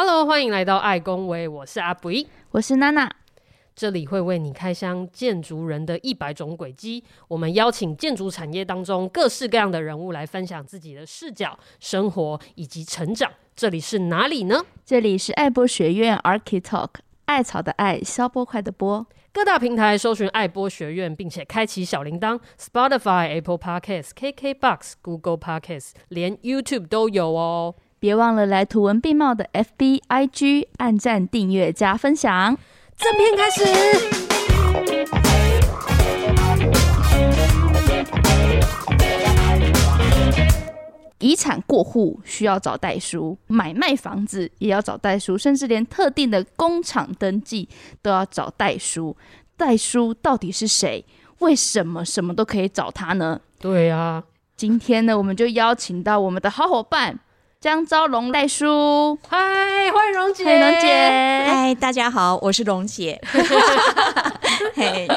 Hello，欢迎来到爱公维，我是阿布，我是娜娜，这里会为你开箱建筑人的一百种轨迹。我们邀请建筑产业当中各式各样的人物来分享自己的视角、生活以及成长。这里是哪里呢？这里是爱波学院 Architalk，艾草的艾，消波块的波。各大平台搜寻爱波学院，并且开启小铃铛，Spotify、Apple Podcasts、KKBox、Google Podcasts，连 YouTube 都有哦。别忘了来图文并茂的 FB、IG 按赞、订阅、加分享。正片开始。遗产过户需要找代书，买卖房子也要找代书，甚至连特定的工厂登记都要找代书。代书到底是谁？为什么什么都可以找他呢？对啊，今天呢，我们就邀请到我们的好伙伴。江昭龙代书，嗨，欢迎荣姐，荣姐，嗨，大家好，我是荣姐。嘿，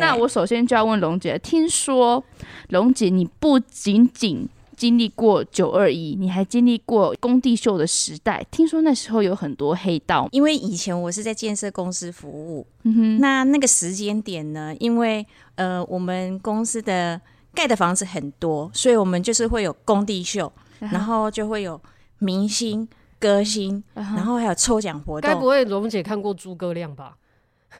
那我首先就要问龙姐，听说龙姐你不仅仅经历过九二一，你还经历过工地秀的时代，听说那时候有很多黑道，因为以前我是在建设公司服务，嗯哼，那那个时间点呢，因为呃，我们公司的盖的房子很多，所以我们就是会有工地秀。然后就会有明星、歌星，嗯、然后还有抽奖活动。该不会龙姐看过诸葛亮吧？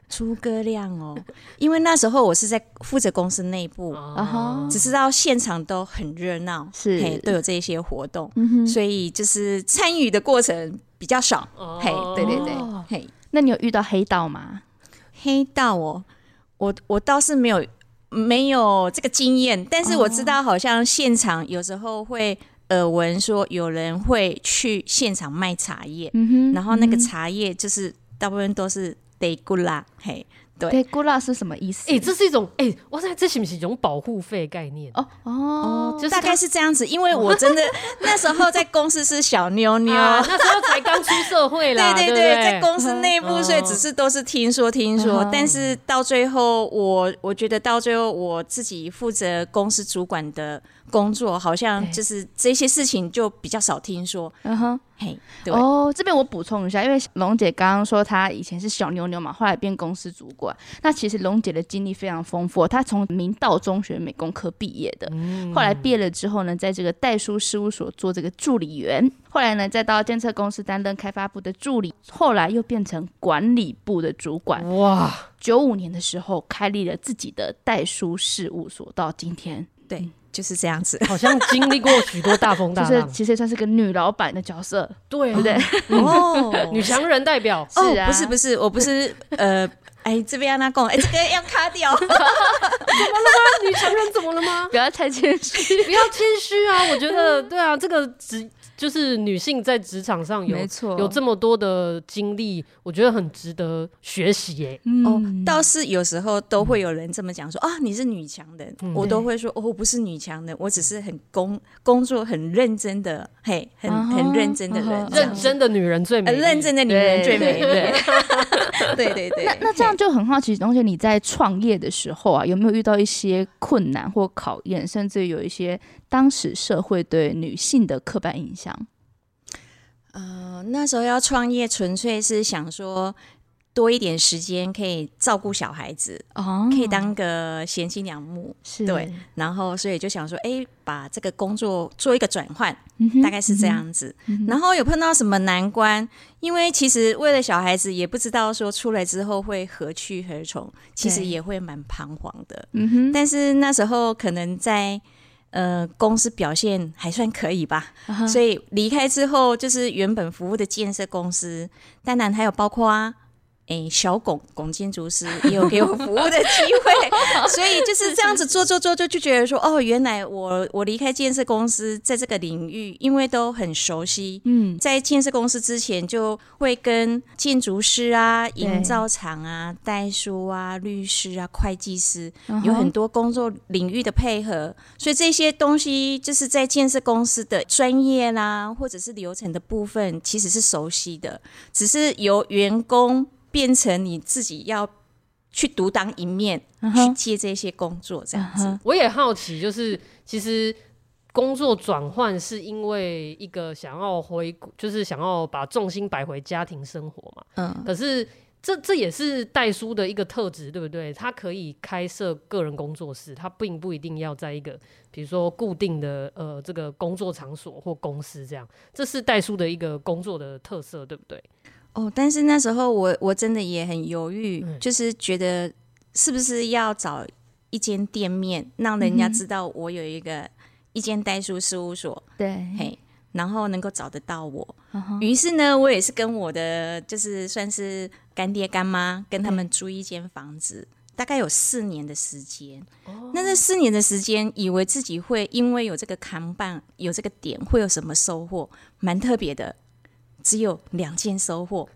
诸葛亮哦，因为那时候我是在负责公司内部，啊、只知道现场都很热闹，是都有这些活动，嗯、所以就是参与的过程比较少。哦、嘿，对对对，哦、嘿，那你有遇到黑道吗？黑道哦，我我倒是没有没有这个经验，但是我知道好像现场有时候会。耳闻说有人会去现场卖茶叶，嗯，然后那个茶叶就是大部分都是得古拉，嘿。对，古拉是什么意思？哎、欸，这是一种哎、欸，哇塞，这是不是一种保护费概念？哦哦，就是大概是这样子。因为我真的 那时候在公司是小妞妞，啊、那时候才刚出社会啦。对对对，对对在公司内部，所以只是都是听说听说。嗯、但是到最后，我我觉得到最后，我自己负责公司主管的工作，好像就是这些事情就比较少听说。嗯哼。嘿，对哦，这边我补充一下，因为龙姐刚刚说她以前是小妞妞嘛，后来变公司主管。那其实龙姐的经历非常丰富，她从明道中学美工科毕业的，嗯、后来毕业了之后呢，在这个代书事务所做这个助理员，后来呢再到建设公司担任开发部的助理，后来又变成管理部的主管。哇，九五年的时候开立了自己的代书事务所，到今天，对。就是这样子，好像经历过许多大风大浪，就是其实也算是个女老板的角色，对，对不对？哦，女强人代表是啊，不是不是，我不是呃，哎，这边让他讲，哎，这个要卡掉，怎么了吗？女强人怎么了吗？不要太谦虚，不要谦虚啊！我觉得，对啊，这个只。就是女性在职场上有没错。有这么多的经历，我觉得很值得学习耶。嗯、哦，倒是有时候都会有人这么讲说、嗯、啊，你是女强人，嗯、我都会说哦，我不是女强人，我只是很工工作很认真的，嘿，很、uh huh, 很认真的人，uh huh. 认真的女人最美，认真的女人最美，对。对。对对。那那这样就很好奇，而且你在创业的时候啊，有没有遇到一些困难或考验，甚至有一些当时社会对女性的刻板印象？呃，那时候要创业，纯粹是想说多一点时间可以照顾小孩子，哦，可以当个贤妻良母，是对。然后，所以就想说，哎，把这个工作做一个转换，嗯、大概是这样子。然后有碰到什么难关？因为其实为了小孩子，也不知道说出来之后会何去何从，其实也会蛮彷徨的。嗯哼。但是那时候可能在。呃，公司表现还算可以吧，uh huh. 所以离开之后，就是原本服务的建设公司，当然还有包括啊。哎，小拱拱建筑师也有给我服务的机会，所以就是这样子做做做，就就觉得说，哦，原来我我离开建设公司，在这个领域，因为都很熟悉，嗯，在建设公司之前就会跟建筑师啊、营造厂啊、代书啊、律师啊、会计师有很多工作领域的配合，所以这些东西就是在建设公司的专业啦，或者是流程的部分，其实是熟悉的，只是由员工。变成你自己要去独当一面，uh. 去接这些工作，这样子。我也好奇，就是其实工作转换是因为一个想要回，就是想要把重心摆回家庭生活嘛。嗯，可是这这也是代书的一个特质，对不对？他可以开设个人工作室，他并不一定要在一个比如说固定的呃这个工作场所或公司这样。这是代书的一个工作的特色，对不对？哦，但是那时候我我真的也很犹豫，嗯，就是觉得是不是要找一间店面，让人家知道我有一个。一间代书事务所，对，嘿，然后能够找得到我。于、uh. 是呢，我也是跟我的就是算是干爹干妈跟他们租一间房子，大概有四年的时间。Oh. 那这四年的时间，以为自己会因为有这个扛棒，有这个点，会有什么收获？蛮特别的，只有两件收获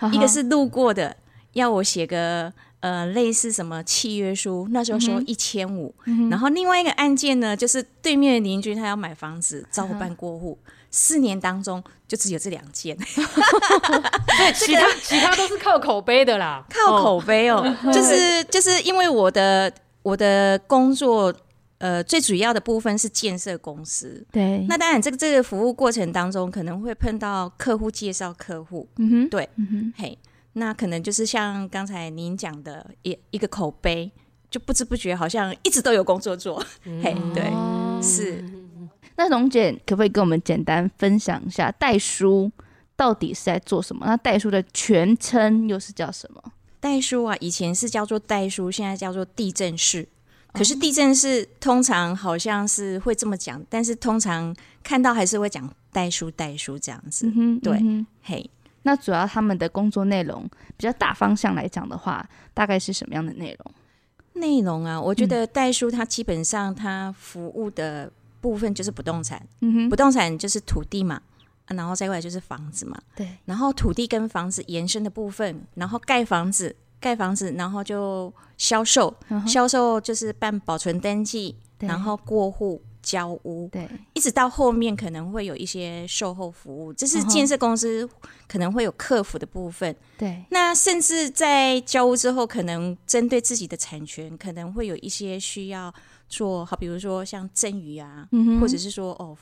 ，uh. 一个是路过的，要我写个。呃，类似什么契约书，那时候收一千五，然后另外一个案件呢，就是对面的邻居他要买房子，找我办过户，四年当中就只有这两件，对，其他其他都是靠口碑的啦，靠口碑哦，哦就是 就是因为我的我的工作，呃，最主要的部分是建设公司，对，那当然这个这个服务过程当中可能会碰到客户介绍客户，嗯哼，对，嗯哼，嘿。那可能就是像刚才您讲的，一一个口碑，就不知不觉好像一直都有工作做，嗯、嘿，对，是。那龙姐可不可以跟我们简单分享一下代书到底是在做什么？那代书的全称又是叫什么？代书啊，以前是叫做代书，现在叫做地震士。可是地震是通常好像是会这么讲，但是通常看到还是会讲代书代书这样子，嗯、对、嗯，嘿。那主要他们的工作内容比较大方向来讲的话，大概是什么样的内容？内容啊，我觉得代书它基本上它服务的部分就是不动产，嗯哼，不动产就是土地嘛，然后再过来就是房子嘛，对，然后土地跟房子延伸的部分，然后盖房子，盖房子，然后就销售，销售就是办保存登记，然后过户。交屋，对，一直到后面可能会有一些售后服务，这是建设公司可能会有客服的部分。对，那甚至在交屋之后，可能针对自己的产权，可能会有一些需要做好，比如说像赠与啊、嗯，或者是说哦，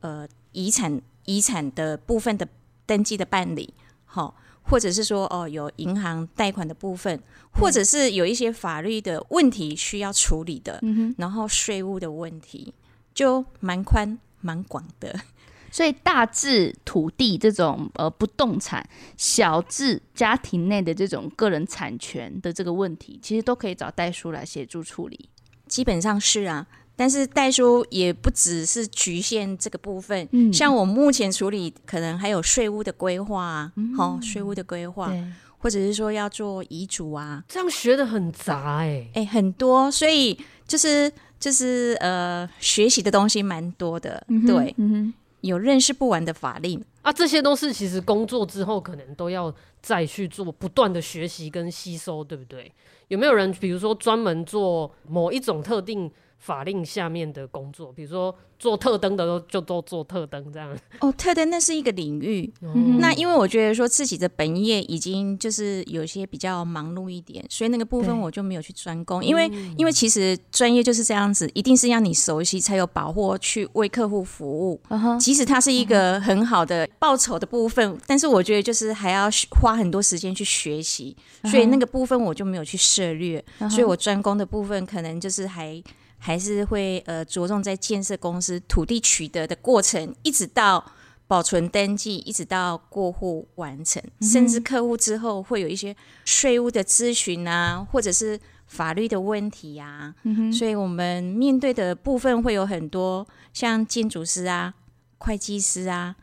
呃，遗产遗产的部分的登记的办理，好，或者是说哦，有银行贷款的部分，或者是有一些法律的问题需要处理的，嗯、然后税务的问题。就蛮宽蛮广的，所以大至土地这种呃不动产，小至家庭内的这种个人产权的这个问题，其实都可以找代书来协助处理。基本上是啊，但是代书也不只是局限这个部分，嗯，像我目前处理可能还有税务的规划啊，好，嗯，税务的规划，或者是说要做遗嘱啊，这样学的很杂哎，欸，哎，欸，很多，所以就是。就是呃，学习的东西蛮多的，嗯、对、嗯，有认识不完的法令。啊，这些都是其实工作之后可能都要再去做不断的学习跟吸收，对不对？有没有人比如说专门做某一种特定法令下面的工作，比如说？做特登的都就都做特登这样哦，特登那是一个领域。嗯、那因为我觉得说自己的本业已经就是有些比较忙碌一点，所以那个部分我就没有去专攻。因为因为其实专业就是这样子，一定是要你熟悉才有把握去为客户服务。Uh. 即使它是一个很好的报酬的部分，uh. 但是我觉得就是还要花很多时间去学习，所以那个部分我就没有去涉猎。Uh -huh. 所以我专攻的部分可能就是还。还是会呃着重在建设公司土地取得的过程，一直到保存登记，一直到过户完成，嗯、甚至客户之后会有一些税务的咨询啊，或者是法律的问题呀、啊嗯。所以我们面对的部分会有很多，像建筑师啊、会计师啊。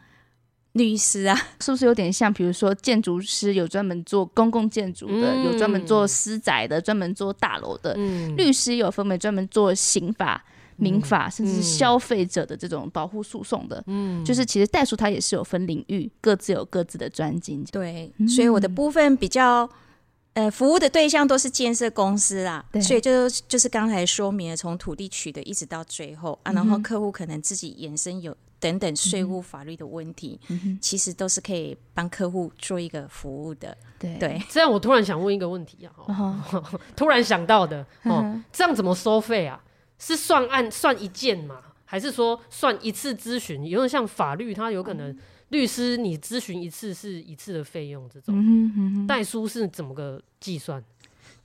律师啊，是不是有点像？比如说，建筑师有专门做公共建筑的，嗯、有专门做私宅的，专门做大楼的。嗯、律师有分为专门做刑法、民法，嗯、甚至是消费者的这种保护诉讼的。嗯，就是其实代书它也是有分领域，各自有各自的专精。对，所以我的部分比较，呃，服务的对象都是建设公司啦。对，所以就就是刚才说明了，从土地取得一直到最后啊，然后客户可能自己延伸有。等等税务法律的问题，嗯，其实都是可以帮客户做一个服务的。对，对，这样我突然想问一个问题啊，哦、突然想到的哦，这样怎么收费啊？是算案算一件吗？还是说算一次咨询？有点像法律，它有可能律师你咨询一次是一次的费用，这种代书是怎么个计算？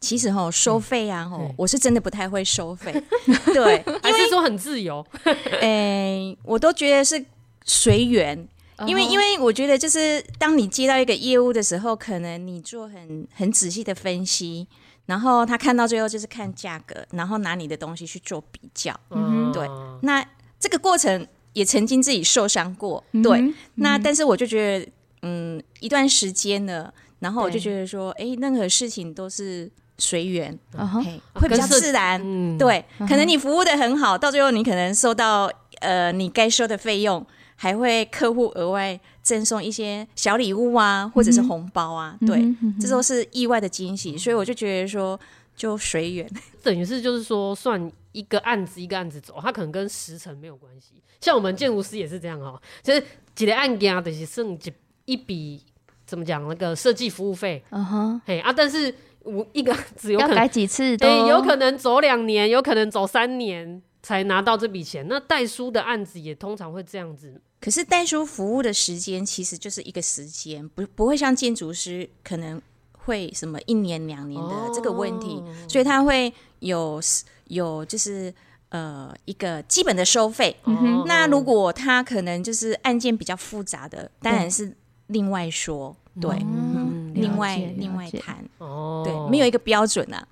其实哈，收费啊，哈，我是真的不太会收费，对，还是说很自由？哎，我都觉得是随缘，因为因为我觉得就是当你接到一个业务的时候，可能你做很很仔细的分析，然后他看到最后就是看价格，然后拿你的东西去做比较，嗯，对，那这个过程也曾经自己受伤过，对，那但是我就觉得，嗯，一段时间了，然后我就觉得说，哎，任何事情都是。随缘，uh. 会比较自然。嗯、对，uh. 可能你服务的很好，到最后你可能收到呃你该收的费用，还会客户额外赠送一些小礼物啊，或者是红包啊。Mm hmm. 对，mm hmm. 这都是意外的惊喜。所以我就觉得说，就随缘，等于是就是说，算一个案子一个案子走，它可能跟时程没有关系。像我们建筑师也是这样哦，就是几个案件就是剩几一笔怎么讲那个设计服务费，嗯哼、uh，huh. 嘿啊，但是。我一个只有可能改几次，对、欸，有可能走两年，有可能走三年才拿到这笔钱。那代书的案子也通常会这样子。可是代书服务的时间其实就是一个时间，不不会像建筑师可能会什么一年两年的这个问题，哦、所以他会有有就是呃一个基本的收费。嗯、哼那如果他可能就是案件比较复杂的，当然是另外说。对。嗯另外另外谈哦，对，没有一个标准啊。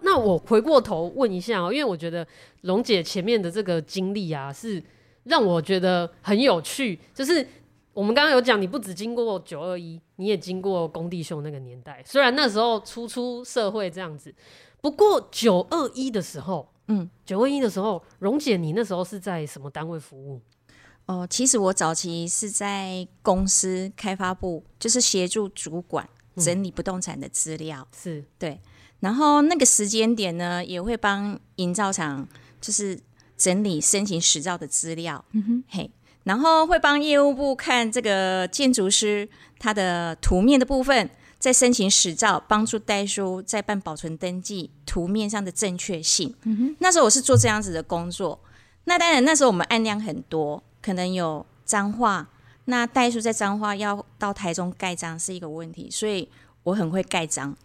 那我回过头问一下哦，因为我觉得蓉姐前面的这个经历啊，是让我觉得很有趣。就是我们刚刚有讲，你不只经过九二一，你也经过工地秀那个年代。虽然那时候初出社会这样子，不过九二一的时候，嗯，九二一的时候，蓉姐你那时候是在什么单位服务？哦，其实我早期是在公司开发部，就是协助主管整理不动产的资料，嗯、是对。然后那个时间点呢，也会帮营造厂就是整理申请实照的资料，嗯哼，嘿。然后会帮业务部看这个建筑师他的图面的部分，再申请实照，帮助代书再办保存登记，图面上的正确性。嗯哼，那时候我是做这样子的工作。那当然那时候我们案量很多。可能有彰化，那代书在彰化要到台中盖章是一个问题，所以我很会盖章。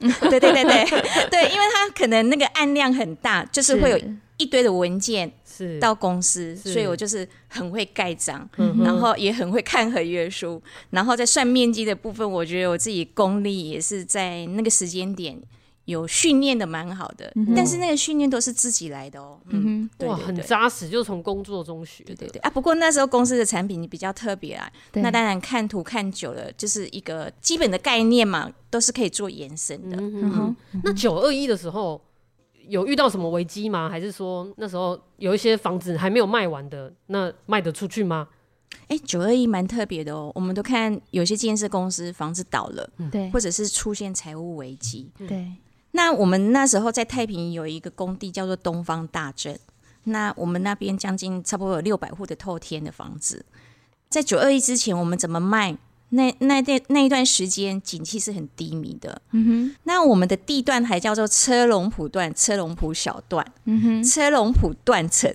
对对对对对，因为他可能那个案量很大，就是会有一堆的文件是到公司，所以我就是很会盖章，然后也很会看合约书，然后在算面积的部分，我觉得我自己功力也是在那个时间点。有训练的蛮好的，嗯、但是那个训练都是自己来的哦。嗯哼，对对对，哇，很扎实，就从工作中学。对对对啊，不过那时候公司的产品比较特别啊，那当然看图看久了，就是一个基本的概念嘛，都是可以做延伸的。嗯哼，嗯，那九二一的时候有遇到什么危机吗？还是说那时候有一些房子还没有卖完的，那卖得出去吗？哎，九二一蛮特别的哦，我们都看有些建设公司房子倒了，对、嗯，或者是出现财务危机，对。对那我们那时候在太平有一个工地叫做东方大镇，那我们那边将近差不多有六百户的透天的房子，在九二一之前我们怎么卖？那那那那一段时间景气是很低迷的，嗯哼。那我们的地段还叫做车龙埔段、车龙埔小段，嗯哼，车龙埔断层。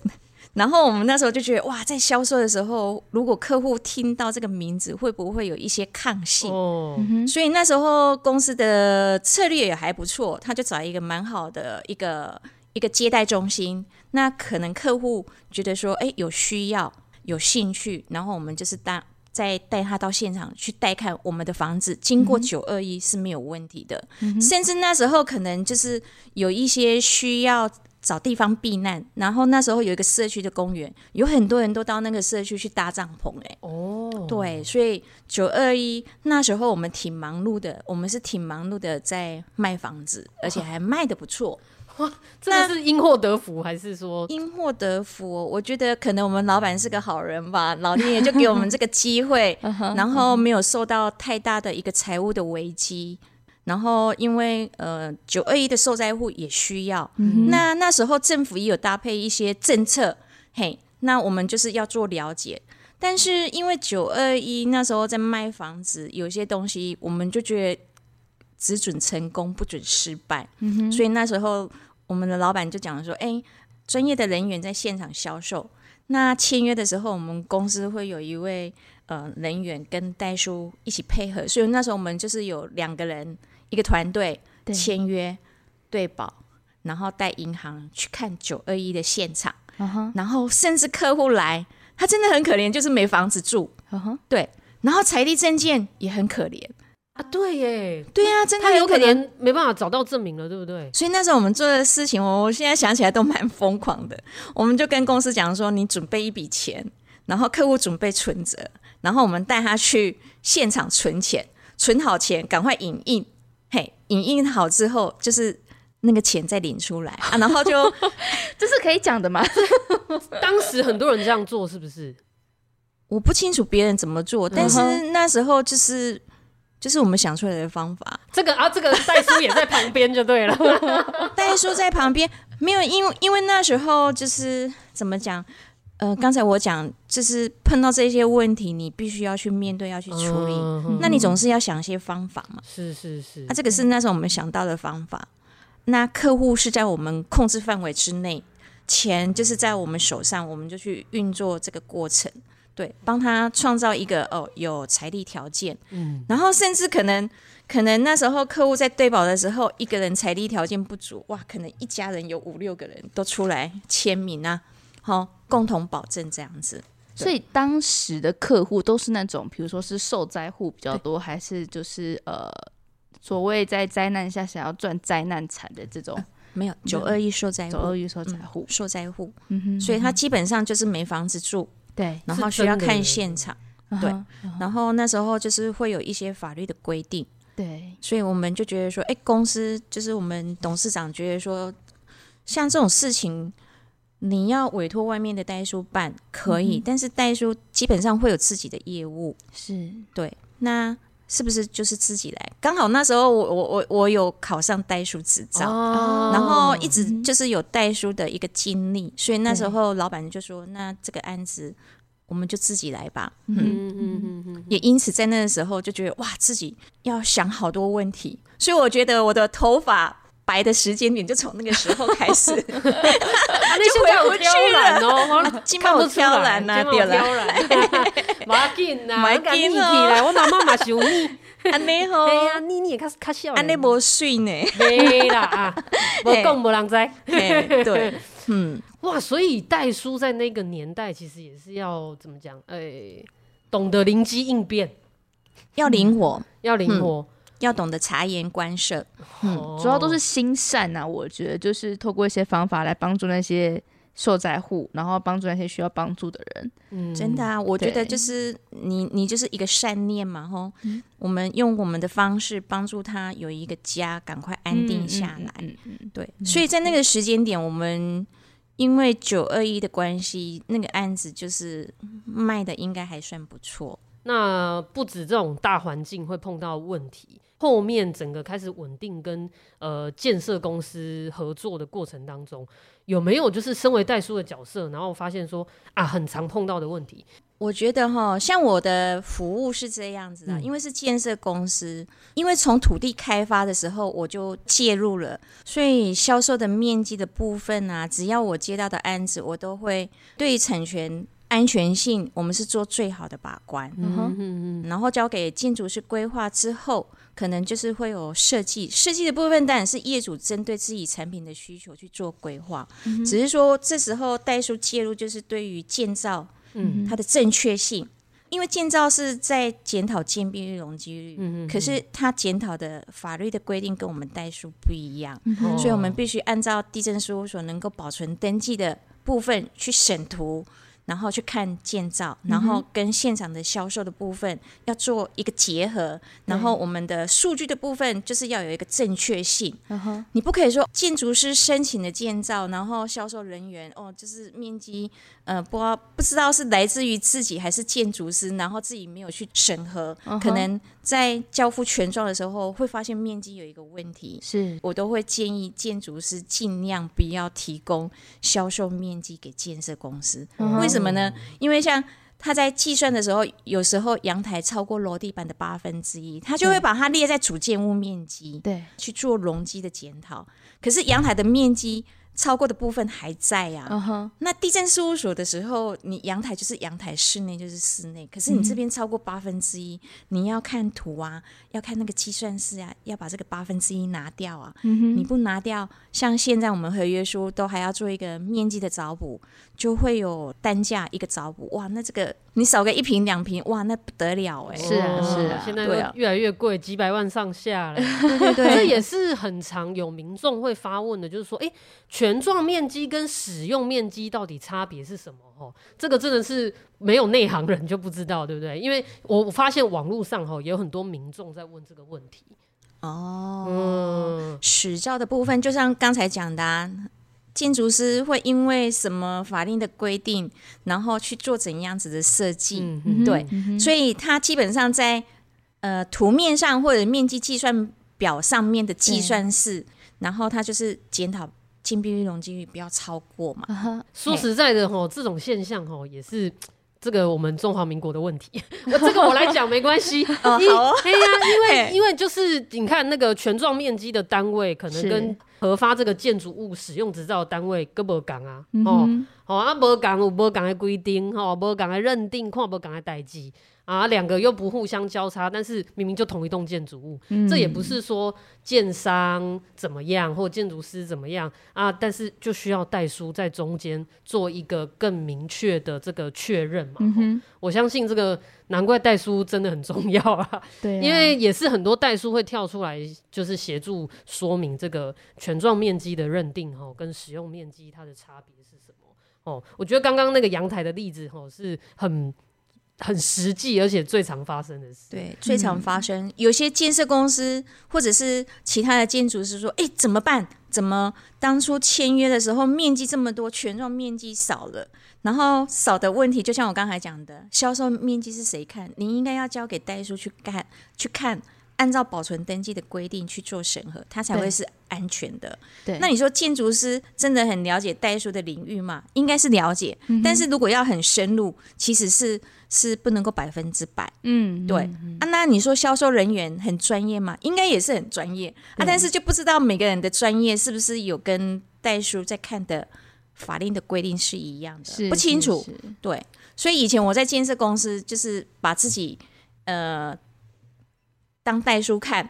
然后我们那时候就觉得，哇，在销售的时候，如果客户听到这个名字，会不会有一些抗性？哦，所以那时候公司的策略也还不错，他就找一个蛮好的一个一个接待中心。那可能客户觉得说，哎，有需要、有兴趣，然后我们就是带再带他到现场去带看我们的房子。经过九二一是没有问题的，嗯，甚至那时候可能就是有一些需要。找地方避难，然后那时候有一个社区的公园，有很多人都到那个社区去搭帐篷，哎，哦，对，所以九二一那时候我们挺忙碌的，我们是挺忙碌的在卖房子，而且还卖的不错，哇，这是因祸得福还是说因祸得福？我觉得可能我们老板是个好人吧，老天爷就给我们这个机会，然后没有受到太大的一个财务的危机。然后，因为呃，九二一的受灾户也需要，嗯、那那时候政府也有搭配一些政策，嘿，那我们就是要做了解。但是因为九二一那时候在卖房子，有些东西我们就觉得只准成功不准失败，所以那时候我们的老板就讲说，哎，专业的人员在现场销售。那签约的时候，我们公司会有一位呃人员跟代书一起配合，所以那时候我们就是有两个人一个团队签约对保，然后带银行去看九二一的现场，uh huh. 然后甚至客户来，他真的很可怜，就是没房子住，uh huh. 对，然后财力证件也很可怜。啊，对耶，对呀、啊，真的他有可能没办法找到证明了，对不对？所以那时候我们做的事情，我现在想起来都蛮疯狂的。我们就跟公司讲说，你准备一笔钱，然后客户准备存折，然后我们带他去现场存钱，存好钱赶快影印，嘿，影印好之后就是那个钱再领出来啊，然后就 这是可以讲的吗？当时很多人这样做，是不是？我不清楚别人怎么做，但是那时候就是。就是我们想出来的方法。这个啊，这个代书也在旁边就对了。代书在旁边没有，因为因为那时候就是怎么讲？呃，刚才我讲就是碰到这些问题，你必须要去面对，要去处理。嗯、那你总是要想一些方法嘛。是是是。那、啊、这个是那时候我们想到的方法。那客户是在我们控制范围之内，钱就是在我们手上，我们就去运作这个过程。对，帮他创造一个哦，有财力条件，嗯，然后甚至可能，可能那时候客户在对保的时候，一个人财力条件不足，哇，可能一家人有五六个人都出来签名啊，好、哦，共同保证这样子。所以当时的客户都是那种，比如说是受灾户比较多，还是就是呃，所谓在灾难下想要赚灾难产的这种？呃、没有，九二一受灾户，九二一受灾户，受灾户，嗯哼，所以他基本上就是没房子住。对，然后需要看现场，对，然后那时候就是会有一些法律的规定，对，所以我们就觉得说，哎，公司就是我们董事长觉得说，像这种事情，你要委托外面的代书办可以，嗯、但是代书基本上会有自己的业务，是。对，那是不是就是自己来？刚好那时候我我我我有考上代书执照，哦、然后一直就是有代书的一个经历，所以那时候老板就说，那这个案子。我们就自己来吧，嗯嗯嗯嗯，也因此在那个时候就觉得哇，自己要想好多问题，所以我觉得我的头发白的时间点就从那个时候开始，就回不去了哦，金毛挑染呐，对了，马金呐，马金起我妈妈嘛是有你，安尼好，哎呀，你你也较较小，安尼无水呢，没啦啊，无讲无人知，对，嗯。哇，所以代书在那个年代其实也是要怎么讲？哎、欸，懂得灵机应变，要灵活，嗯、要灵活，嗯、要懂得察言观色。嗯，哦、主要都是心善啊，我觉得就是透过一些方法来帮助那些受灾户，然后帮助那些需要帮助的人。嗯，真的啊，我觉得就是你，你就是一个善念嘛，吼。嗯、我们用我们的方式帮助他有一个家，赶快安定下来。嗯嗯，嗯嗯对。所以在那个时间点，我们。因为九二一的关系，那个案子就是卖的应该还算不错。那不止这种大环境会碰到问题，后面整个开始稳定跟呃建设公司合作的过程当中，有没有就是身为代书的角色，然后发现说啊，很常碰到的问题？我觉得哈，像我的服务是这样子的，因为是建设公司，因为从土地开发的时候我就介入了，所以销售的面积的部分啊，只要我接到的案子，我都会对产权安全性，我们是做最好的把关。嗯哼然后交给建筑师规划之后，可能就是会有设计，设计的部分当然是业主针对自己产品的需求去做规划，嗯，只是说这时候代数介入，就是对于建造。嗯，它的正确性，因为建造是在检讨建蔽率、容积率，嗯，可是它检讨的法律的规定跟我们代数不一样，嗯、所以我们必须按照地震事务所能够保存登记的部分去审图。然后去看建造，然后跟现场的销售的部分要做一个结合，嗯、然后我们的数据的部分就是要有一个正确性。嗯、哼你不可以说建筑师申请的建造，然后销售人员哦，就是面积呃不知道不知道是来自于自己还是建筑师，然后自己没有去审核，嗯、可能在交付全状的时候会发现面积有一个问题。是我都会建议建筑师尽量不要提供销售面积给建设公司。为什么呢？因为像他在计算的时候，有时候阳台超过楼地板的八分之一，他就会把它列在主建物面积，对，去做容积的检讨。可是阳台的面积超过的部分还在呀、啊。Uh huh. 那地震事务所的时候，你阳台就是阳台，室内就是室内。可是你这边超过八分之一，你要看图啊，要看那个计算式啊，要把这个八分之一拿掉啊。Uh huh. 你不拿掉，像现在我们合约书都还要做一个面积的找补，就会有单价一个找补。哇，那这个你少个一瓶两瓶，哇，那不得了哎、欸。是啊，是啊，现在都越来越贵，几百万上下了。对对对，这也是很常有民众会发问的，就是说，哎、欸。权状面积跟使用面积到底差别是什么？哦，这个真的是没有内行人就不知道，对不对？因为我发现网络上哈有很多民众在问这个问题。哦，嗯，使照的部分，就像刚才讲的啊，建筑师会因为什么法令的规定，然后去做怎样子的设计？嗯、对，嗯、所以他基本上在呃图面上或者面积计算表上面的计算式，然后他就是检讨。建蔽率容积率不要超过嘛。Uh. 说实在的吼，这种现象吼也是这个我们中华民国的问题。我这个我来讲没关系。哦，好。哎呀，因为因为就是你看那个权状面积的单位，可能跟核发这个建筑物使用执照的单位各不讲啊。哦，好啊，无讲有无讲的规定，吼，无讲的认定，看无讲的代志。啊，两个又不互相交叉，但是明明就同一栋建筑物，嗯、这也不是说建商怎么样或建筑师怎么样啊，但是就需要代书在中间做一个更明确的这个确认嘛。嗯、我相信这个难怪代书真的很重要啊，对啊，因为也是很多代书会跳出来，就是协助说明这个权状面积的认定哈，跟使用面积它的差别是什么哦。我觉得刚刚那个阳台的例子哈是很。很实际，而且最常发生的事。对，最常发生。嗯、有些建设公司或者是其他的建筑师说：“哎，怎么办？怎么当初签约的时候面积这么多，权状面积少了？然后少的问题，就像我刚才讲的，销售面积是谁看？你应该要交给代书去看，去看。”按照保存登记的规定去做审核，它才会是安全的。对，那你说建筑师真的很了解代书的领域吗？应该是了解，嗯、但是如果要很深入，其实是是不能够百分之百。嗯，对。嗯、啊，那你说销售人员很专业吗？应该也是很专业啊，但是就不知道每个人的专业是不是有跟代书在看的法令的规定是一样的，是不清楚。对，所以以前我在建设公司，就是把自己呃。当代书看，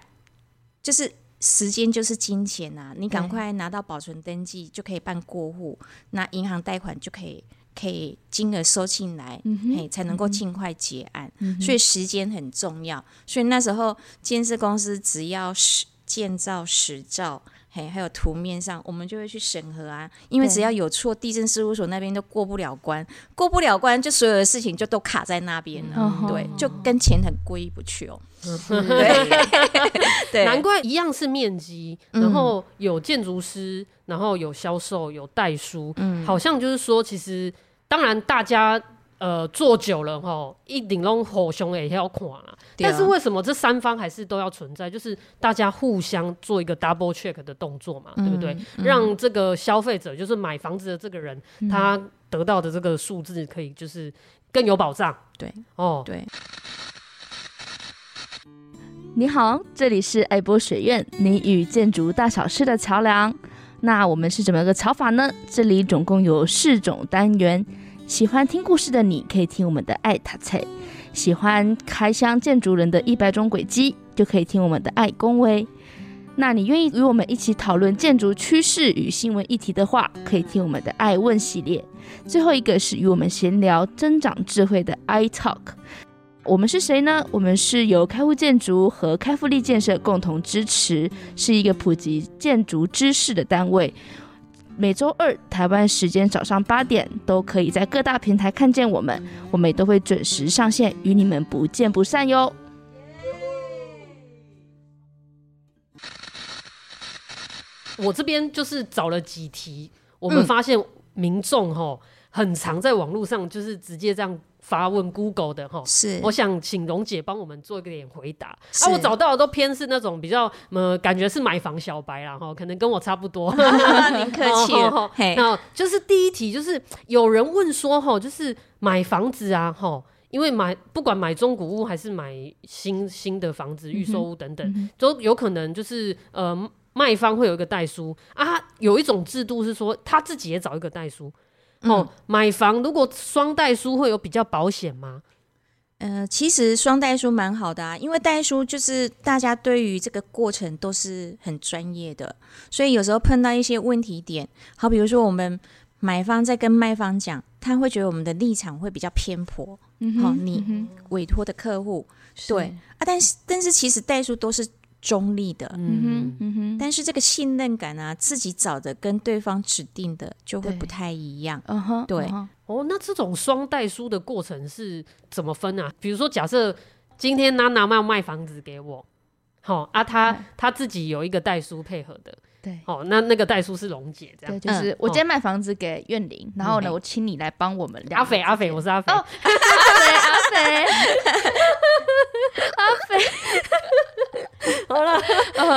就是时间就是金钱啊！你赶快拿到保存登记，就可以办过户，那银行贷款就可以可以金额收进来，嘿，才能够尽快结案。嗯、所以时间很重要。所以那时候建设公司只要是建造实照。嘿，还有图面上，我们就会去审核啊，因为只要有错，地震事务所那边都过不了关，过不了关，就所有的事情就都卡在那边了，嗯、对，就跟钱很过意不去哦。对，对，难怪一样是面积，然后有建筑师，然后有销售，有代书，嗯，好像就是说，其实当然大家。呃，做久了吼，一定拢互相也要看啦。但是为什么这三方还是都要存在？就是大家互相做一个 double check 的动作嘛，嗯、对不对？嗯、让这个消费者，就是买房子的这个人，嗯、他得到的这个数字可以就是更有保障。对，哦，对。你好，这里是爱博学院，你与建筑大小事的桥梁。那我们是怎么个桥法呢？这里总共有四种单元。喜欢听故事的你，可以听我们的爱塔菜；喜欢开箱建筑人的一百种轨迹，就可以听我们的爱恭维。那你愿意与我们一起讨论建筑趋势与新闻议题的话，可以听我们的爱问系列。最后一个是与我们闲聊增长智慧的爱 Talk。我们是谁呢？我们是由开户建筑和开复力建设共同支持，是一个普及建筑知识的单位。每周二台湾时间早上八点，都可以在各大平台看见我们，我们也都会准时上线，与你们不见不散哟。我这边就是找了几题，我们发现民众吼很常在网络上就是直接这样。发问 Google 的哈，是，我想请蓉姐帮我们做一个点回答。啊，我找到的都偏是那种比较，呃，感觉是买房小白啦哈，可能跟我差不多。您客气了。那就是第一题，就是有人问说哈，就是买房子啊哈，因为买不管买中古屋还是买新新的房子、预售屋等等，都有可能就是呃。卖方会有一个代书啊，有一种制度是说他自己也找一个代书。嗯、哦，买房如果双代书会有比较保险吗？呃，其实双代书蛮好的啊，因为代书就是大家对于这个过程都是很专业的，所以有时候碰到一些问题点，好，比如说我们买方在跟卖方讲，他会觉得我们的立场会比较偏颇。嗯，好，你委托的客户，嗯、对啊，但是但是其实代书都是中立的，嗯哼，嗯哼，但是这个信任感啊，自己找的跟对方指定的就会不太一样，嗯哼，对。哦，那这种双代书的过程是怎么分啊？比如说，假设今天娜娜要卖房子给我，好、哦、啊，他、嗯、他自己有一个代书配合的，对，哦，那那个代书是龙姐这样，对，就是我今天卖房子给苑玲，嗯、然后呢，我请你来帮我们两。阿肥，阿肥，我是阿肥，哦、阿肥，阿肥，阿肥。好了，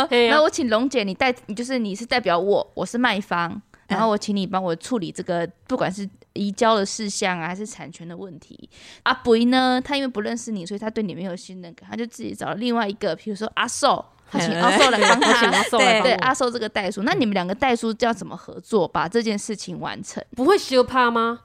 那我请龙姐，你代，你就是你是代表我，我是卖方，然后我请你帮我处理这个，不管是。移交的事项啊，还是产权的问题？阿伯呢？他因为不认识你，所以他对你没有信任感，他就自己找了另外一个，比如说阿寿，他请阿寿来帮他，请阿寿来对阿寿这个代书。那你们两个代书要怎么合作，把这件事情完成？不会羞怕吗？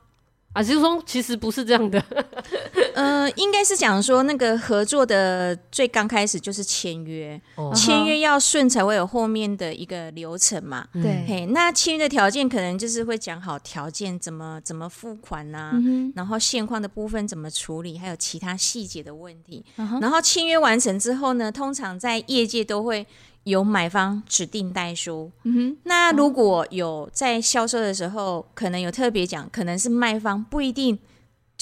啊，就是说，其实不是这样的。呃，应该是讲说，那个合作的最刚开始就是签约，签、哦、约要顺才会有后面的一个流程嘛。对，嘿，那签约的条件可能就是会讲好条件，怎么怎么付款呐、啊嗯，然后现况的部分怎么处理，还有其他细节的问题。嗯、然后签约完成之后呢，通常在业界都会。由买方指定代书，嗯哼，那如果有在销售的时候，可能有特别讲，可能是卖方不一定。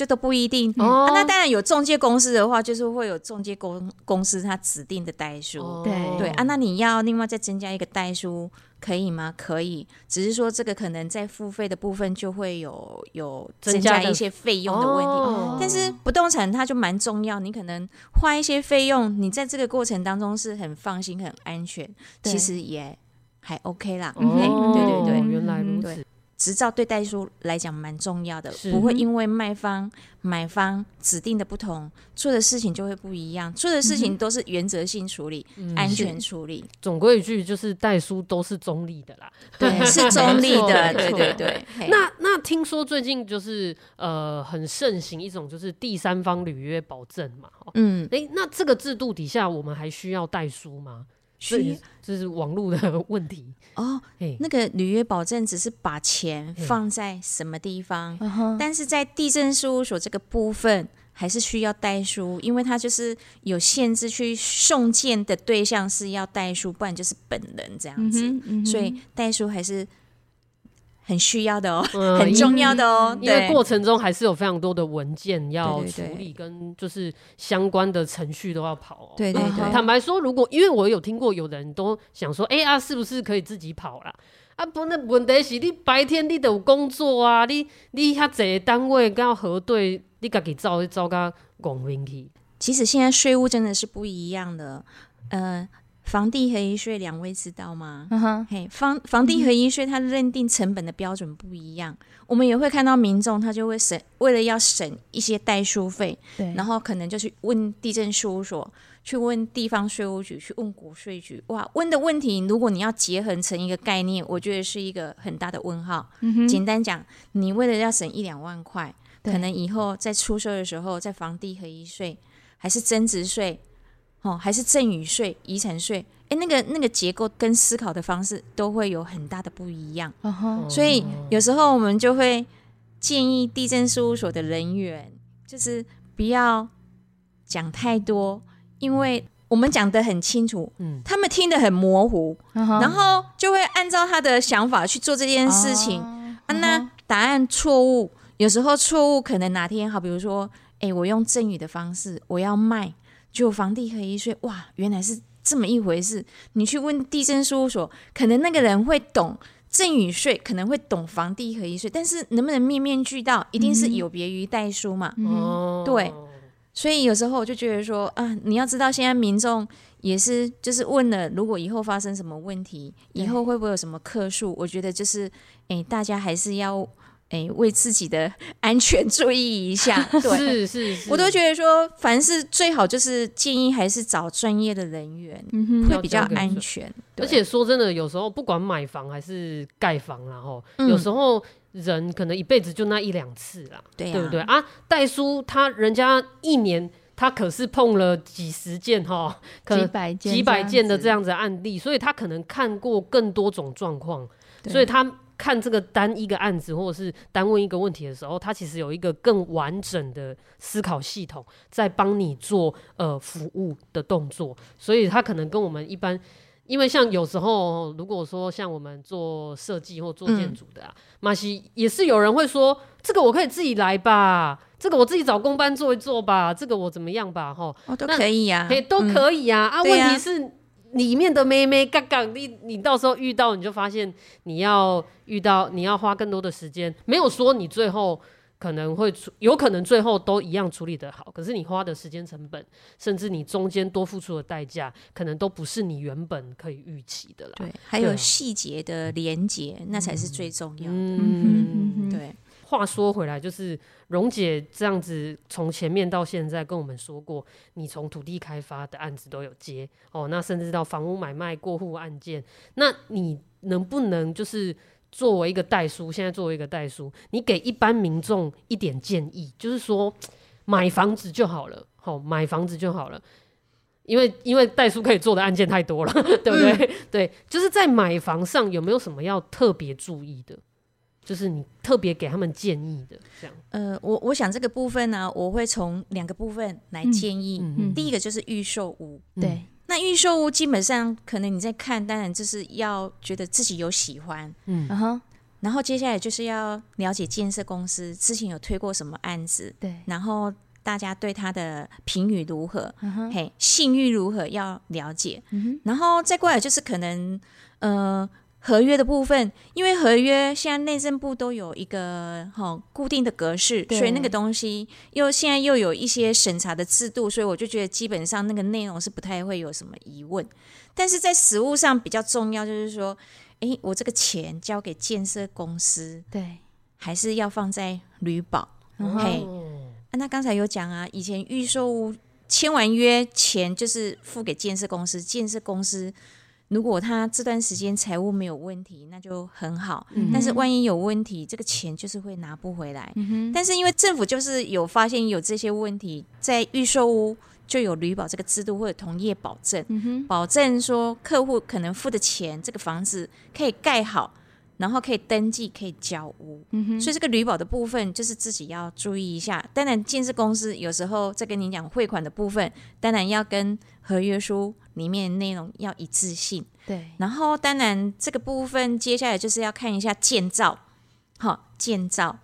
这都不一定、嗯啊、那当然有中介公司的话，就是会有中介公公司他指定的代书。哦、对对啊，那你要另外再增加一个代书，可以吗？可以，只是说这个可能在付费的部分就会有有增加一些费用的问题。哦、但是不动产它就蛮重要，你可能花一些费用，你在这个过程当中是很放心、很安全，其实也还 OK 啦。哦、对对对，原来如此。执照对代书来讲蛮重要的，不会因为卖方、买方指定的不同，做的事情就会不一样。做的事情都是原则性处理、嗯、安全处理。总归一句，就是代书都是中立的啦，对，是中立的，对对对。那那听说最近就是呃很盛行一种就是第三方履约保证嘛，嗯，哎、欸，那这个制度底下我们还需要代书吗？需，这是网络的 问题哦。那个履约保证只是把钱放在什么地方，但是在地震事务所这个部分还是需要代书，因为它就是有限制，去送件的对象是要代书，不然就是本人这样子，嗯嗯、所以代书还是。很需要的哦，嗯、很重要的哦，因为过程中还是有非常多的文件要处理，跟就是相关的程序都要跑哦。对对对，坦白说，如果因为我有听过有人都想说，哎、欸、啊，是不是可以自己跑啦？啊不，那问题是你白天你都有工作啊，你你遐侪单位跟要核对，你家己走走到广 win 去。其实现在税务真的是不一样的，呃。房地合一税，两位知道吗？嗯哼，嘿，房房地合一税，它认定成本的标准不一样。我们也会看到民众，他就会省，为了要省一些代书费，对，然后可能就去问地震事务所，去问地方税务局，去问国税局。哇，问的问题，如果你要结合成一个概念，我觉得是一个很大的问号。简单讲，你为了要省一两万块，可能以后在出售的时候，在房地合一税还是增值税。哦，还是赠与税、遗产税，哎，那个那个结构跟思考的方式都会有很大的不一样。Uh -huh. 所以有时候我们就会建议地震事务所的人员，就是不要讲太多，因为我们讲的很清楚，嗯，他们听得很模糊，uh -huh. 然后就会按照他的想法去做这件事情。Uh -huh. 啊，那答案错误，有时候错误可能哪天好，比如说，哎，我用赠与的方式，我要卖。就房地合一税，哇，原来是这么一回事。你去问地政事务所，可能那个人会懂赠与税，可能会懂房地合一税，但是能不能面面俱到，一定是有别于代书嘛。嗯，对。所以有时候我就觉得说啊，你要知道，现在民众也是就是问了，如果以后发生什么问题，以后会不会有什么客诉？我觉得就是，哎，大家还是要哎，为自己的 安全注意一下。对，是是是，我都觉得说，凡事最好就是建议还是找专业的人员，嗯，会比较安全。而且说真的，有时候不管买房还是盖房，然后有时候人可能一辈子就那一两次啦，对对不对啊？代叔他人家一年他可是碰了几十件哈，可能几百件几百件的这样子的案例，所以他可能看过更多种状况，所以他。看这个单一个案子，或者是单问一个问题的时候，他其实有一个更完整的思考系统在帮你做呃服务的动作，所以他可能跟我们一般，因为像有时候如果说像我们做设计或做建筑的啊，马西、嗯、也是有人会说，这个我可以自己来吧，这个我自己找工班做一做吧，这个我怎么样吧，哈，哦都可以呀、啊，欸，都可以呀，啊，嗯、啊问题是。里面的妹妹杠杠，你你到时候遇到，你就发现你要遇到，你要花更多的时间。没有说你最后可能会处，有可能最后都一样处理得好，可是你花的时间成本，甚至你中间多付出的代价，可能都不是你原本可以预期的啦。对，还有细节的连接，啊、那才是最重要的。嗯，对。话说回来，就是蓉姐这样子，从前面到现在跟我们说过，你从土地开发的案子都有接哦，那甚至到房屋买卖过户案件，那你能不能就是作为一个代书，现在作为一个代书，你给一般民众一点建议，就是说买房子就好了，好、哦、买房子就好了，因为因为代书可以做的案件太多了，对不对？嗯、对，就是在买房上有没有什么要特别注意的？就是你特别给他们建议的这样。呃，我我想这个部分呢、啊，我会从两个部分来建议。嗯嗯、第一个就是预售屋，嗯、对。那预售屋基本上可能你在看，当然就是要觉得自己有喜欢，嗯，然后接下来就是要了解建设公司之前有推过什么案子，对。然后大家对他的评语如何，嗯、嘿，信誉如何要了解。嗯、然后再过来就是可能，呃。合约的部分，因为合约现在内政部都有一个哈固定的格式，所以那个东西又现在又有一些审查的制度，所以我就觉得基本上那个内容是不太会有什么疑问。但是在实务上比较重要，就是说，诶，我这个钱交给建设公司，对，还是要放在旅保。哦、嘿，啊，那刚才有讲啊，以前预售签完约钱就是付给建设公司，建设公司。如果他这段时间财务没有问题，那就很好。嗯、但是万一有问题，这个钱就是会拿不回来。嗯、但是因为政府就是有发现有这些问题，在预售屋就有履保这个制度或者同业保证，嗯、保证说客户可能付的钱，这个房子可以盖好。然后可以登记，可以交屋，嗯、哼所以这个履保的部分就是自己要注意一下。当然，建设公司有时候在跟你讲汇款的部分，当然要跟合约书里面内容要一致性。对。然后，当然这个部分接下来就是要看一下建造，好，建造。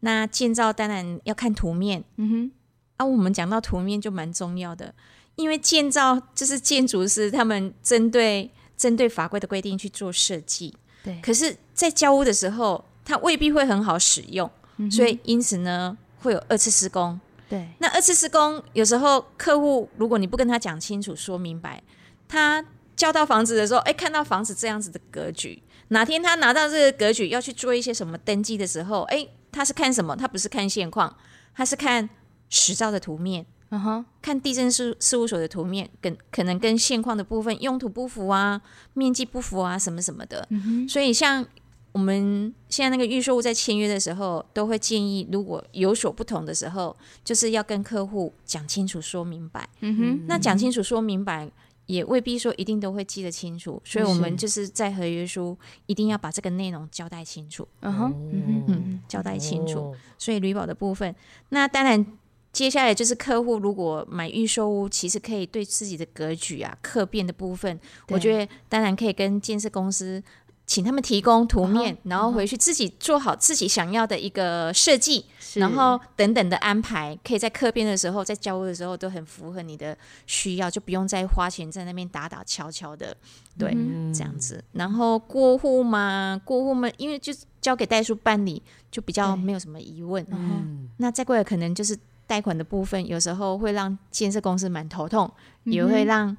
那建造当然要看图面。嗯哼。啊，我们讲到图面就蛮重要的，因为建造就是建筑师他们针对针对法规的规定去做设计。对。可是。在交屋的时候，它未必会很好使用，嗯、所以因此呢，会有二次施工。对，那二次施工有时候客户如果你不跟他讲清楚、说明白，他交到房子的时候，哎，看到房子这样子的格局，哪天他拿到这个格局要去做一些什么登记的时候，哎，他是看什么？他不是看现况，他是看实照的图面，嗯哼，看地震事事务所的图面，跟可能跟现况的部分用途不符啊，面积不符啊，什么什么的。所以像。我们现在那个预售屋在签约的时候，都会建议，如果有所不同的时候，就是要跟客户讲清楚、说明白。嗯哼，那讲清楚、说明白，也未必说一定都会记得清楚，所以我们就是在合约书一定要把这个内容交代清楚。嗯哼，嗯哼，交代清楚。所以旅保的部分，那当然接下来就是客户如果买预售屋，其实可以对自己的格局啊、客变的部分，我觉得当然可以跟建设公司。请他们提供图面，然后回去自己做好自己想要的一个设计，然后等等的安排，可以在课编的时候，在交屋的时候都很符合你的需要，就不用再花钱在那边打打敲敲的，对，嗯、这样子。然后过户嘛，过户嘛，因为就交给代书办理，就比较没有什么疑问。嗯、那再过来可能就是贷款的部分，有时候会让建设公司蛮头痛，也会让。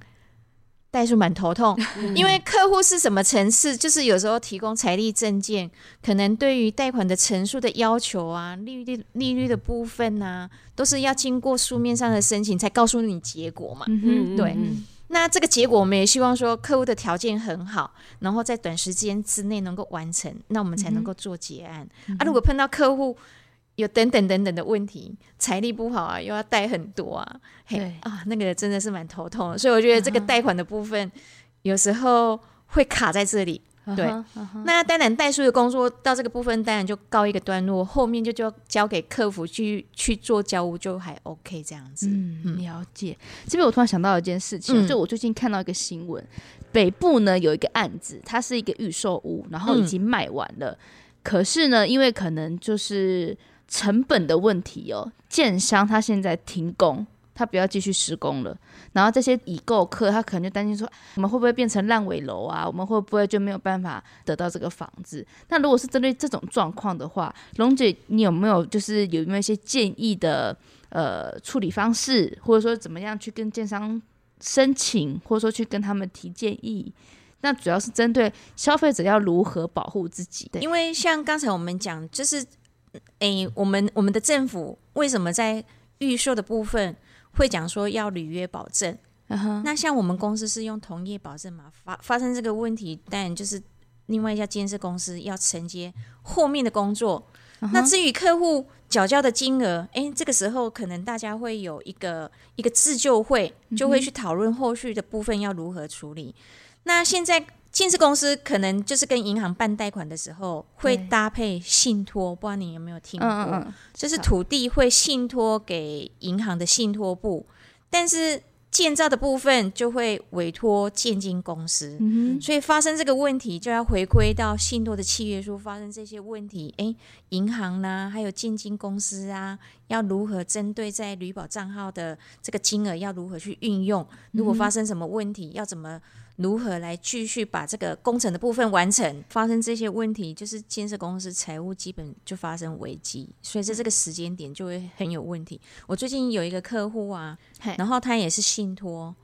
代数蛮头痛，因为客户是什么层次，就是有时候提供财力证件，可能对于贷款的层数的要求啊，利率利率的部分啊，都是要经过书面上的申请才告诉你结果嘛。嗯，对。那这个结果，我们也希望说客户的条件很好，然后在短时间之内能够完成，那我们才能够做结案。啊，如果碰到客户，有等等等等的问题，财力不好啊，又要贷很多啊，嘿啊，那个真的是蛮头痛的。所以我觉得这个贷款的部分，uh huh. 有时候会卡在这里。Uh huh. 对，uh huh. 那当然代书的工作到这个部分，当然就告一个段落，后面就就交给客服去去做交屋，就还 OK 这样子。嗯，了解。这边我突然想到一件事情，嗯、就我最近看到一个新闻，北部呢有一个案子，它是一个预售屋，然后已经卖完了，嗯、可是呢，因为可能就是。成本的问题哦，建商他现在停工，他不要继续施工了。然后这些已购客，他可能就担心说，我们会不会变成烂尾楼啊？我们会不会就没有办法得到这个房子？那如果是针对这种状况的话，龙姐，你有没有就是有没有一些建议的呃处理方式，或者说怎么样去跟建商申请，或者说去跟他们提建议？那主要是针对消费者要如何保护自己的，因为像刚才我们讲，就是。诶，我们我们的政府为什么在预售的部分会讲说要履约保证？Uh huh. 那像我们公司是用同业保证嘛，发发生这个问题，但就是另外一家建设公司要承接后面的工作。Uh huh. 那至于客户缴交的金额，诶，这个时候可能大家会有一个一个自救会，就会去讨论后续的部分要如何处理。Uh huh. 那现在。建设公司可能就是跟银行办贷款的时候会搭配信托，不知道你有没有听过？嗯嗯，就是土地会信托给银行的信托部，但是建造的部分就会委托建金公司。嗯，所以发生这个问题就要回归到信托的契约书发生这些问题，诶，银行呢，还有建金公司啊，要如何针对在旅保账号的这个金额要如何去运用？如果发生什么问题，要怎么？如何来继续把这个工程的部分完成？发生这些问题，就是建设公司财务基本就发生危机，所以在这个时间点就会很有问题。我最近有一个客户啊，然后他也是信托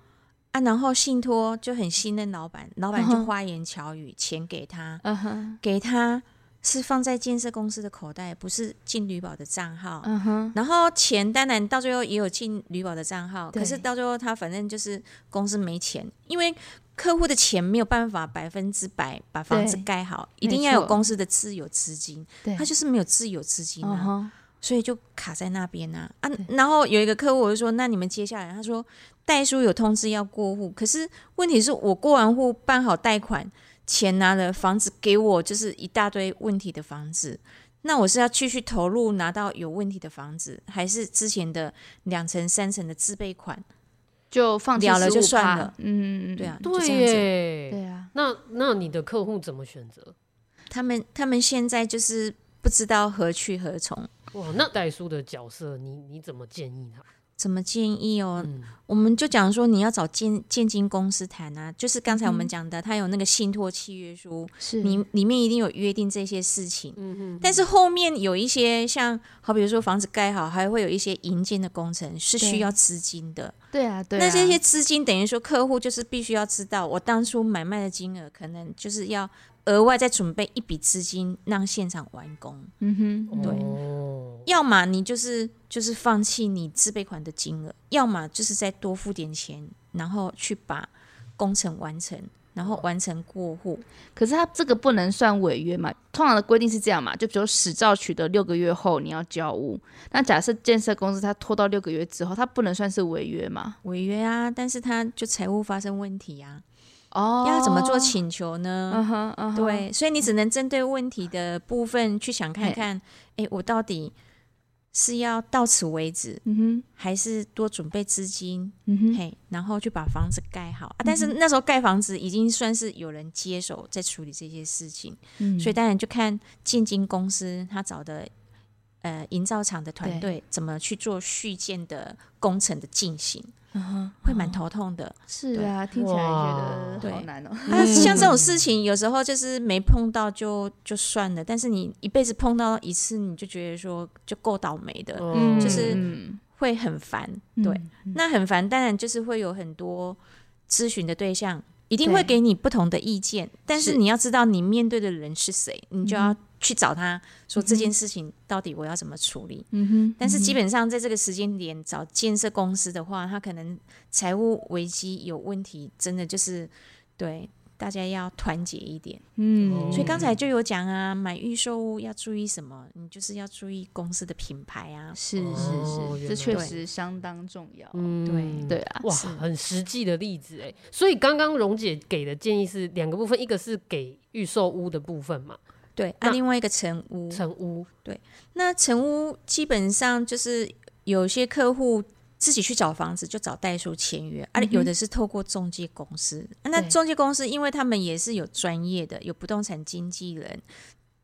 啊，然后信托就很信任老板，老板就花言巧语，钱给他，给他是放在建设公司的口袋，不是进履保的账号。然后钱当然到最后也有进履保的账号，可是到最后他反正就是公司没钱，因为。客户的钱没有办法百分之百把房子盖好，一定要有公司的自有资金。对他就是没有自有资金啊，uh. 所以就卡在那边啊。啊，然后有一个客户我就说：“那你们接下来？”他说：“代书有通知要过户，可是问题是我过完户办好贷款，钱拿了，房子给我就是一大堆问题的房子。那我是要继续投入拿到有问题的房子，还是之前的两层三层的自备款？”就放掉了就算了，嗯，对啊，对耶，对啊。那那你的客户怎么选择？他们他们现在就是不知道何去何从。哇，那代书的角色，你你怎么建议他？怎么建议哦？嗯、我们就讲说，你要找建建金公司谈啊，就是刚才我们讲的，他、嗯、有那个信托契约书，是你里面一定有约定这些事情。嗯嗯，但是后面有一些像，好比如说房子盖好，还会有一些营建的工程是需要资金的。对啊，对啊。那这些资金等于说，客户就是必须要知道，我当初买卖的金额可能就是要额外再准备一笔资金，让现场完工。嗯哼，对。哦、要么你就是。就是放弃你自备款的金额，要么就是再多付点钱，然后去把工程完成，然后完成过户。可是他这个不能算违约嘛？通常的规定是这样嘛？就比如使照取得六个月后你要交屋，那假设建设公司他拖到六个月之后，他不能算是违约嘛？违约啊，但是他就财务发生问题呀、啊。哦，要怎么做请求呢？嗯哼，嗯哼，对，所以你只能针对问题的部分去想看看，哎嘿，我到底。是要到此为止，嗯哼，还是多准备资金，嗯哼，嘿，然后去把房子盖好啊。但是那时候盖房子已经算是有人接手在处理这些事情，嗯，所以当然就看建经公司他找的呃营造厂的团队怎么去做续建的工程的进行。嗯，会蛮头痛的。是啊，听起来觉得好难哦。啊，像这种事情，有时候就是没碰到就就算了。但是你一辈子碰到一次，你就觉得说就够倒霉的，就是会很烦。对，那很烦，当然就是会有很多咨询的对象一定会给你不同的意见，但是你要知道你面对的人是谁，你就要去找他说这件事情到底我要怎么处理。嗯哼。但是基本上在这个时间点找建设公司的话，他可能财务危机有问题，真的就是对。大家要团结一点，嗯，所以刚才就有讲啊，买预售屋要注意什么？你就是要注意公司的品牌啊，是是是，哦、这确实相当重要。嗯，对对啊，哇，很实际的例子哎。所以刚刚蓉姐给的建议是两个部分，一个是给预售屋的部分嘛，对，那、啊、另外一个成屋，成屋，对，那成屋基本上就是有些客户。自己去找房子就找代书签约，而、啊、有的是透过中介公司。嗯、那中介公司因为他们也是有专业的，有不动产经纪人，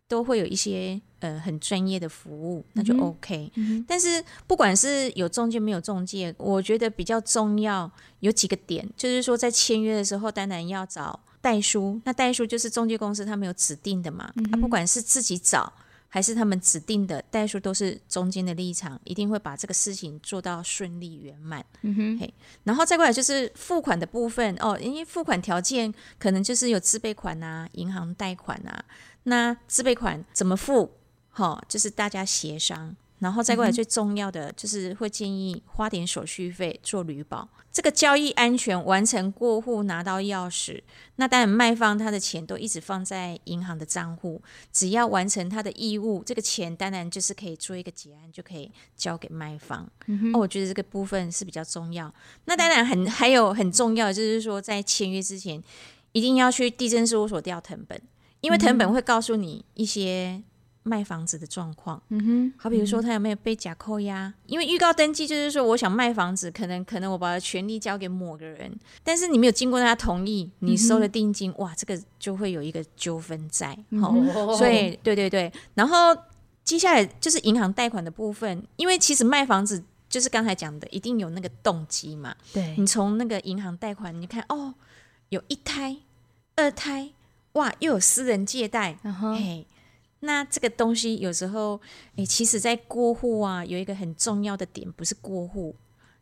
都会有一些呃很专业的服务，那就 OK。嗯、但是不管是有中介没有中介，我觉得比较重要有几个点，就是说在签约的时候，当然要找代书。那代书就是中介公司他们有指定的嘛，他、嗯啊、不管是自己找。还是他们指定的代书都是中间的立场，一定会把这个事情做到顺利圆满。嗯哼，嘿，然后再过来就是付款的部分哦，因为付款条件可能就是有自备款啊、银行贷款啊，那自备款怎么付？好、哦，就是大家协商。然后再过来最重要的就是会建议花点手续费做旅保，这个交易安全完成过户拿到钥匙，那当然卖方他的钱都一直放在银行的账户，只要完成他的义务，这个钱当然就是可以做一个结案，就可以交给卖方。嗯，哦，我觉得这个部分是比较重要。那当然很还有很重要的就是说在签约之前一定要去地政事务所调藤本，因为藤本会告诉你一些。卖房子的状况，嗯哼，好，比如说他有没有被假扣押？因为预告登记就是说，我想卖房子，可能可能我把权利交给某个人，但是你没有经过他同意，你收了定金，嗯、哇，这个就会有一个纠纷在，好、嗯，所以对对对，然后接下来就是银行贷款的部分，因为其实卖房子就是刚才讲的，一定有那个动机嘛，对，你从那个银行贷款，你看哦，有一胎、二胎，哇，又有私人借贷。那这个东西有时候，诶，其实，在过户啊，有一个很重要的点，不是过户，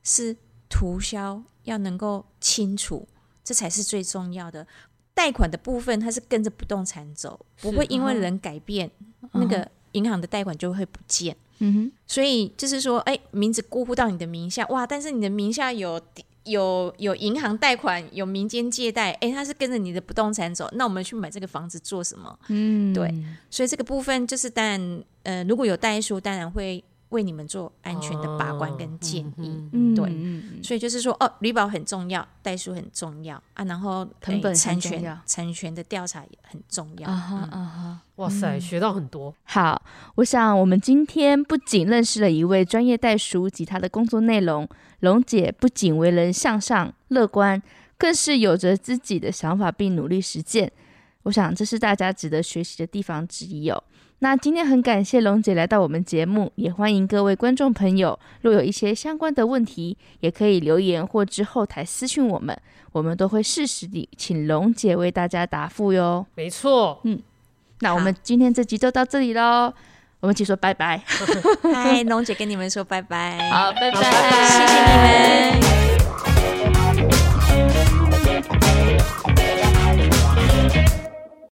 是涂销要能够清楚，这才是最重要的。贷款的部分，它是跟着不动产走，不会因为人改变，哦、那个银行的贷款就会不见。嗯哼，所以就是说，诶，名字过户到你的名下，哇，但是你的名下有。有有银行贷款，有民间借贷，哎，他是跟着你的不动产走，那我们去买这个房子做什么？嗯，对，所以这个部分就是，当然，呃，如果有代书，当然会。为你们做安全的把关跟建议，哦嗯、对，嗯、所以就是说，哦，旅保很重要，代书很重要啊，然后产权产权的调查也很重要。啊哈啊哈，哇塞，学到很多。好，我想我们今天不仅认识了一位专业代书及他的工作内容，蓉姐不仅为人向上乐观，更是有着自己的想法并努力实践。我想这是大家值得学习的地方之一哦。那今天很感谢龙姐来到我们节目，也欢迎各位观众朋友，若有一些相关的问题，也可以留言或之后台私讯我们，我们都会适时地请龙姐为大家答复哟。没错，嗯，那我们今天这集就到这里喽，我们一起说拜拜。嗨，龙姐跟你们说拜拜。好，拜拜，谢谢你们。